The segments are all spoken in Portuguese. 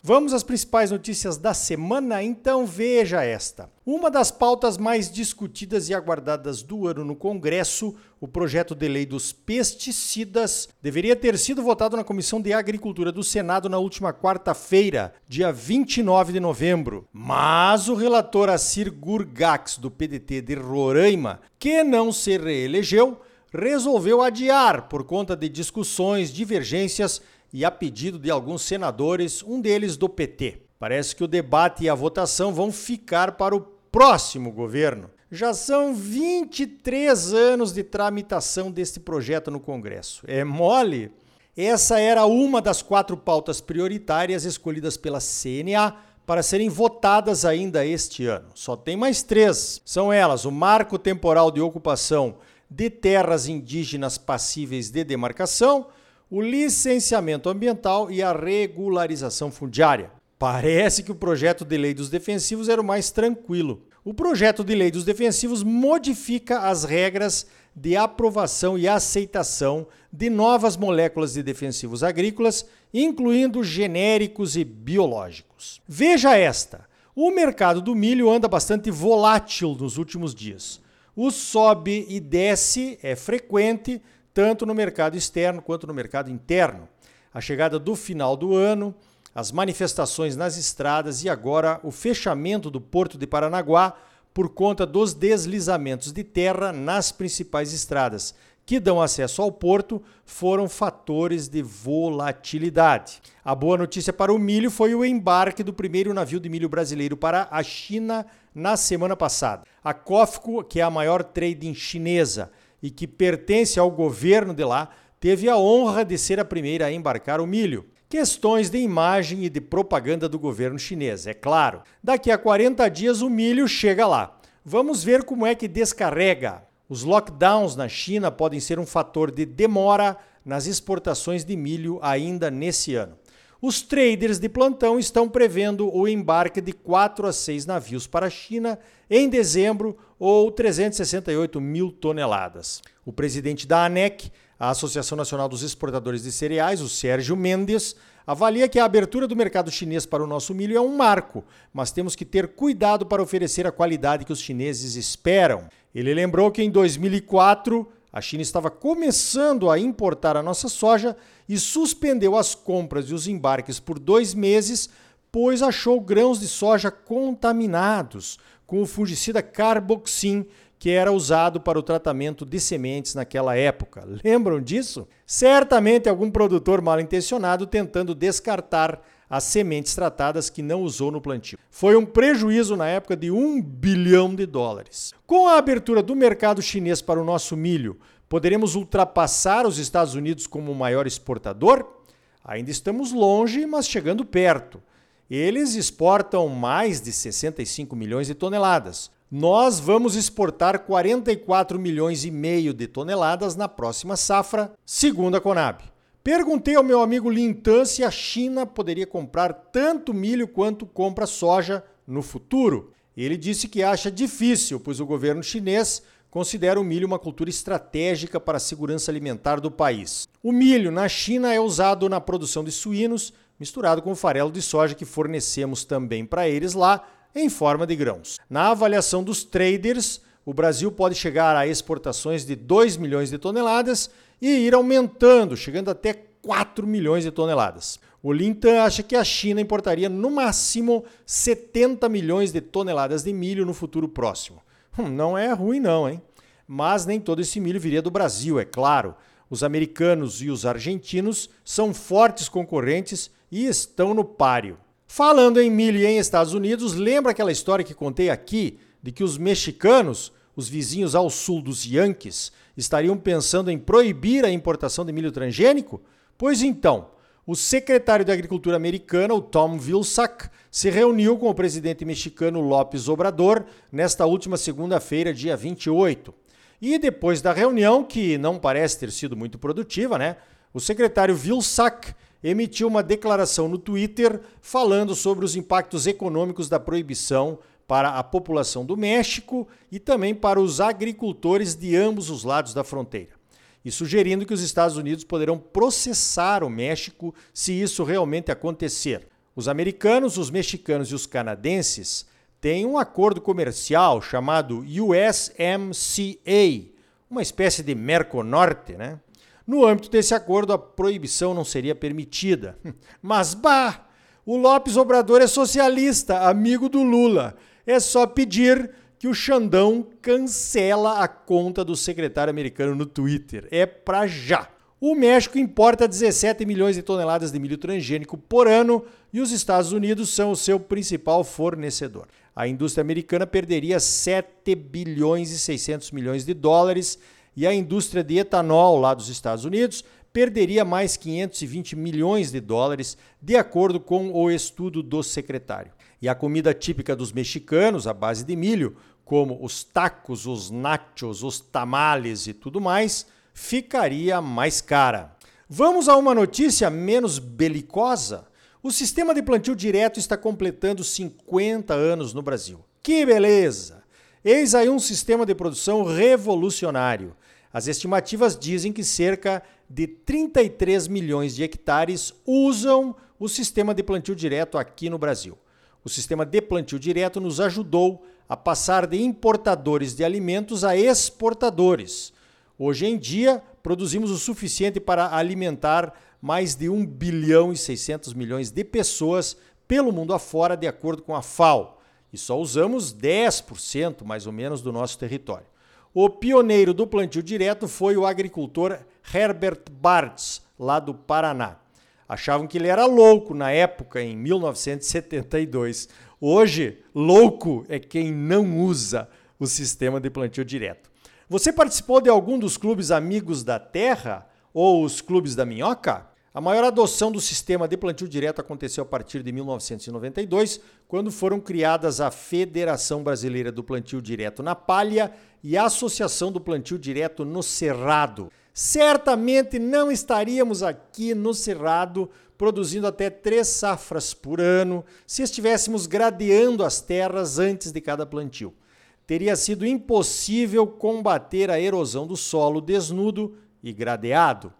Vamos às principais notícias da semana? Então veja esta. Uma das pautas mais discutidas e aguardadas do ano no Congresso, o projeto de lei dos pesticidas, deveria ter sido votado na Comissão de Agricultura do Senado na última quarta-feira, dia 29 de novembro. Mas o relator Assir Gurgax, do PDT de Roraima, que não se reelegeu, resolveu adiar por conta de discussões, divergências e a pedido de alguns senadores, um deles do PT. Parece que o debate e a votação vão ficar para o próximo governo. Já são 23 anos de tramitação deste projeto no Congresso. É mole? Essa era uma das quatro pautas prioritárias escolhidas pela CNA para serem votadas ainda este ano. Só tem mais três. São elas: o marco temporal de ocupação de terras indígenas passíveis de demarcação, o licenciamento ambiental e a regularização fundiária. Parece que o projeto de lei dos defensivos era o mais tranquilo. O projeto de lei dos defensivos modifica as regras de aprovação e aceitação de novas moléculas de defensivos agrícolas, incluindo genéricos e biológicos. Veja esta: o mercado do milho anda bastante volátil nos últimos dias. O sobe e desce é frequente, tanto no mercado externo quanto no mercado interno. A chegada do final do ano, as manifestações nas estradas e agora o fechamento do Porto de Paranaguá por conta dos deslizamentos de terra nas principais estradas que dão acesso ao porto foram fatores de volatilidade. A boa notícia para o milho foi o embarque do primeiro navio de milho brasileiro para a China na semana passada. A COFCO, que é a maior trading chinesa, e que pertence ao governo de lá, teve a honra de ser a primeira a embarcar o milho. Questões de imagem e de propaganda do governo chinês, é claro. Daqui a 40 dias o milho chega lá. Vamos ver como é que descarrega. Os lockdowns na China podem ser um fator de demora nas exportações de milho ainda nesse ano. Os traders de plantão estão prevendo o embarque de 4 a 6 navios para a China em dezembro ou 368 mil toneladas. O presidente da ANEC, a Associação Nacional dos Exportadores de Cereais, o Sérgio Mendes, avalia que a abertura do mercado chinês para o nosso milho é um marco, mas temos que ter cuidado para oferecer a qualidade que os chineses esperam. Ele lembrou que em 2004 a China estava começando a importar a nossa soja e suspendeu as compras e os embarques por dois meses, pois achou grãos de soja contaminados com o fungicida Carboxin, que era usado para o tratamento de sementes naquela época. Lembram disso? Certamente algum produtor mal intencionado tentando descartar as sementes tratadas que não usou no plantio. Foi um prejuízo na época de um bilhão de dólares. Com a abertura do mercado chinês para o nosso milho, poderemos ultrapassar os Estados Unidos como o maior exportador? Ainda estamos longe, mas chegando perto. Eles exportam mais de 65 milhões de toneladas. Nós vamos exportar 44 milhões e meio de toneladas na próxima safra, segundo a Conab. Perguntei ao meu amigo Lintan se a China poderia comprar tanto milho quanto compra soja no futuro. Ele disse que acha difícil, pois o governo chinês considera o milho uma cultura estratégica para a segurança alimentar do país. O milho na China é usado na produção de suínos, misturado com o farelo de soja que fornecemos também para eles lá, em forma de grãos. Na avaliação dos traders, o Brasil pode chegar a exportações de 2 milhões de toneladas e ir aumentando, chegando até 4 milhões de toneladas. O Lintan acha que a China importaria no máximo 70 milhões de toneladas de milho no futuro próximo. Hum, não é ruim não, hein? Mas nem todo esse milho viria do Brasil, é claro. Os americanos e os argentinos são fortes concorrentes e estão no páreo. Falando em milho e em Estados Unidos, lembra aquela história que contei aqui de que os mexicanos, os vizinhos ao sul dos Yankees, estariam pensando em proibir a importação de milho transgênico? Pois então, o secretário de Agricultura americano, o Tom Vilsack, se reuniu com o presidente mexicano López Obrador nesta última segunda-feira, dia 28. E depois da reunião, que não parece ter sido muito produtiva, né? O secretário Vilsack emitiu uma declaração no Twitter falando sobre os impactos econômicos da proibição para a população do México e também para os agricultores de ambos os lados da fronteira. E sugerindo que os Estados Unidos poderão processar o México se isso realmente acontecer. Os americanos, os mexicanos e os canadenses têm um acordo comercial chamado USMCA, uma espécie de Merconorte, né? No âmbito desse acordo, a proibição não seria permitida. Mas, bah! O Lopes Obrador é socialista, amigo do Lula. É só pedir que o Xandão cancela a conta do secretário americano no Twitter. É pra já. O México importa 17 milhões de toneladas de milho transgênico por ano e os Estados Unidos são o seu principal fornecedor. A indústria americana perderia 7 bilhões e 600 milhões de dólares e a indústria de etanol lá dos Estados Unidos perderia mais 520 milhões de dólares, de acordo com o estudo do secretário. E a comida típica dos mexicanos, à base de milho, como os tacos, os nachos, os tamales e tudo mais, ficaria mais cara. Vamos a uma notícia menos belicosa? O sistema de plantio direto está completando 50 anos no Brasil. Que beleza! Eis aí um sistema de produção revolucionário as estimativas dizem que cerca de 33 milhões de hectares usam o sistema de plantio direto aqui no Brasil. O sistema de plantio direto nos ajudou a passar de importadores de alimentos a exportadores. Hoje em dia, produzimos o suficiente para alimentar mais de 1 bilhão e 600 milhões de pessoas pelo mundo afora, de acordo com a FAO. E só usamos 10% mais ou menos do nosso território. O pioneiro do plantio direto foi o agricultor Herbert Bartz, lá do Paraná. Achavam que ele era louco na época, em 1972. Hoje, louco é quem não usa o sistema de plantio direto. Você participou de algum dos clubes Amigos da Terra ou os clubes da Minhoca? A maior adoção do sistema de plantio direto aconteceu a partir de 1992, quando foram criadas a Federação Brasileira do Plantio Direto na Palha e a Associação do Plantio Direto no Cerrado. Certamente não estaríamos aqui no Cerrado produzindo até três safras por ano se estivéssemos gradeando as terras antes de cada plantio. Teria sido impossível combater a erosão do solo desnudo e gradeado.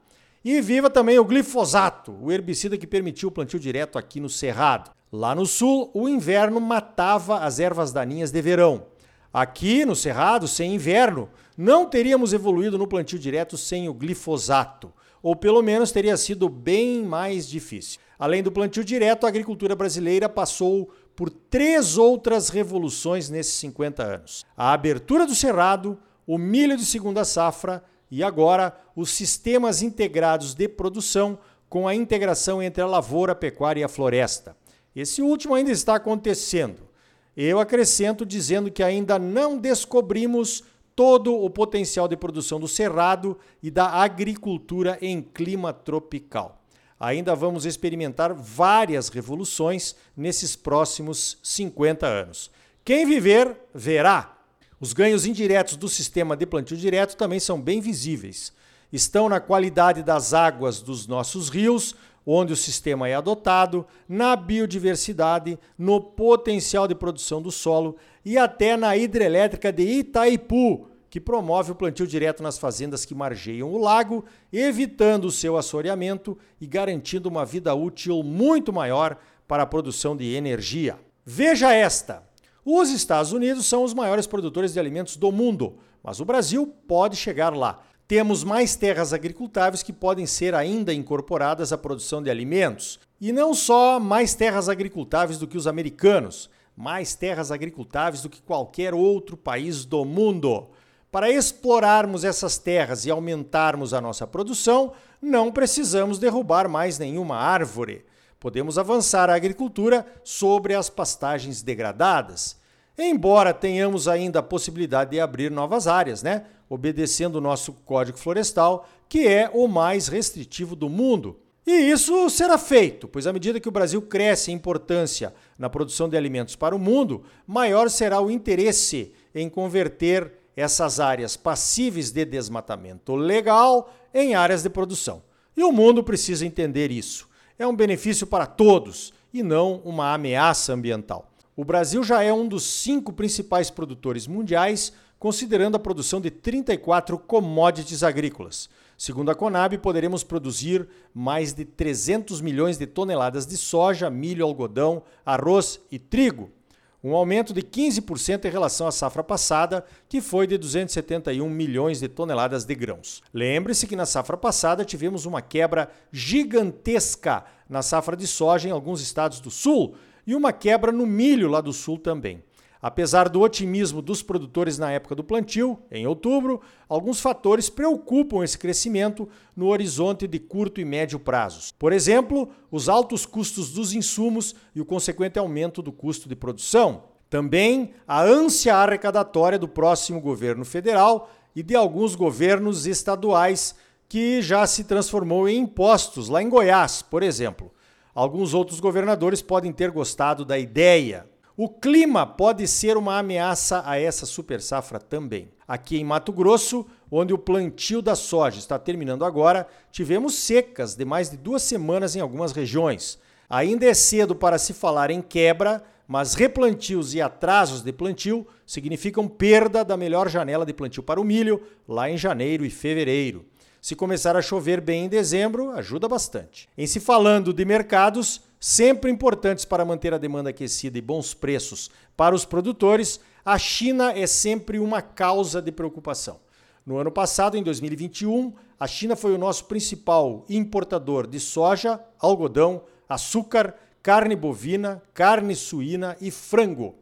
E viva também o glifosato, o herbicida que permitiu o plantio direto aqui no Cerrado. Lá no sul, o inverno matava as ervas daninhas de verão. Aqui no Cerrado, sem inverno, não teríamos evoluído no plantio direto sem o glifosato, ou pelo menos teria sido bem mais difícil. Além do plantio direto, a agricultura brasileira passou por três outras revoluções nesses 50 anos: a abertura do cerrado, o milho de segunda safra e agora os sistemas integrados de produção com a integração entre a lavoura, a pecuária e a floresta. Esse último ainda está acontecendo. Eu acrescento dizendo que ainda não descobrimos todo o potencial de produção do cerrado e da agricultura em clima tropical. Ainda vamos experimentar várias revoluções nesses próximos 50 anos. Quem viver, verá. Os ganhos indiretos do sistema de plantio direto também são bem visíveis. Estão na qualidade das águas dos nossos rios, onde o sistema é adotado, na biodiversidade, no potencial de produção do solo e até na hidrelétrica de Itaipu, que promove o plantio direto nas fazendas que margeiam o lago, evitando o seu assoreamento e garantindo uma vida útil muito maior para a produção de energia. Veja esta! Os Estados Unidos são os maiores produtores de alimentos do mundo, mas o Brasil pode chegar lá. Temos mais terras agricultáveis que podem ser ainda incorporadas à produção de alimentos. E não só mais terras agricultáveis do que os americanos, mais terras agricultáveis do que qualquer outro país do mundo. Para explorarmos essas terras e aumentarmos a nossa produção, não precisamos derrubar mais nenhuma árvore podemos avançar a agricultura sobre as pastagens degradadas. Embora tenhamos ainda a possibilidade de abrir novas áreas, né? obedecendo o nosso Código Florestal, que é o mais restritivo do mundo. E isso será feito, pois à medida que o Brasil cresce em importância na produção de alimentos para o mundo, maior será o interesse em converter essas áreas passíveis de desmatamento legal em áreas de produção. E o mundo precisa entender isso. É um benefício para todos e não uma ameaça ambiental. O Brasil já é um dos cinco principais produtores mundiais, considerando a produção de 34 commodities agrícolas. Segundo a Conab, poderemos produzir mais de 300 milhões de toneladas de soja, milho, algodão, arroz e trigo, um aumento de 15% em relação à safra passada, que foi de 271 milhões de toneladas de grãos. Lembre-se que na safra passada tivemos uma quebra gigantesca na safra de soja em alguns estados do sul e uma quebra no milho lá do sul também. Apesar do otimismo dos produtores na época do plantio, em outubro, alguns fatores preocupam esse crescimento no horizonte de curto e médio prazos. Por exemplo, os altos custos dos insumos e o consequente aumento do custo de produção. Também a ânsia arrecadatória do próximo governo federal e de alguns governos estaduais, que já se transformou em impostos, lá em Goiás, por exemplo. Alguns outros governadores podem ter gostado da ideia. O clima pode ser uma ameaça a essa super safra também. Aqui em Mato Grosso, onde o plantio da soja está terminando agora, tivemos secas de mais de duas semanas em algumas regiões. Ainda é cedo para se falar em quebra, mas replantios e atrasos de plantio significam perda da melhor janela de plantio para o milho, lá em janeiro e fevereiro. Se começar a chover bem em dezembro, ajuda bastante. Em se falando de mercados, sempre importantes para manter a demanda aquecida e bons preços para os produtores, a China é sempre uma causa de preocupação. No ano passado, em 2021, a China foi o nosso principal importador de soja, algodão, açúcar, carne bovina, carne suína e frango.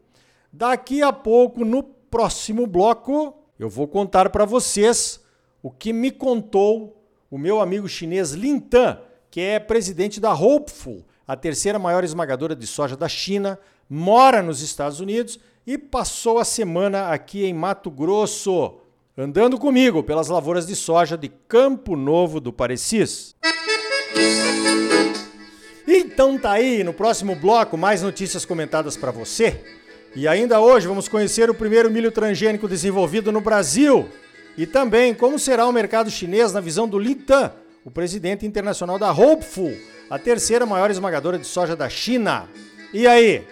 Daqui a pouco, no próximo bloco, eu vou contar para vocês o que me contou o meu amigo chinês Lin Tan, que é presidente da Hopeful, a terceira maior esmagadora de soja da China, mora nos Estados Unidos e passou a semana aqui em Mato Grosso, andando comigo pelas lavouras de soja de Campo Novo do Parecis. Então tá aí, no próximo bloco, mais notícias comentadas para você. E ainda hoje vamos conhecer o primeiro milho transgênico desenvolvido no Brasil. E também como será o mercado chinês na visão do Tan, o presidente internacional da Hopeful a terceira maior esmagadora de soja da China. E aí,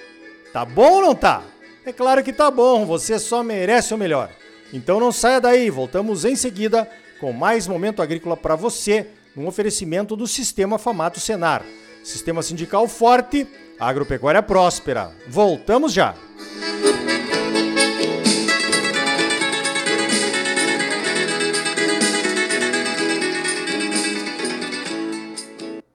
tá bom ou não tá? É claro que tá bom, você só merece o melhor. Então não saia daí, voltamos em seguida com mais momento agrícola para você, num oferecimento do Sistema Famato Senar. Sistema sindical forte, agropecuária próspera. Voltamos já.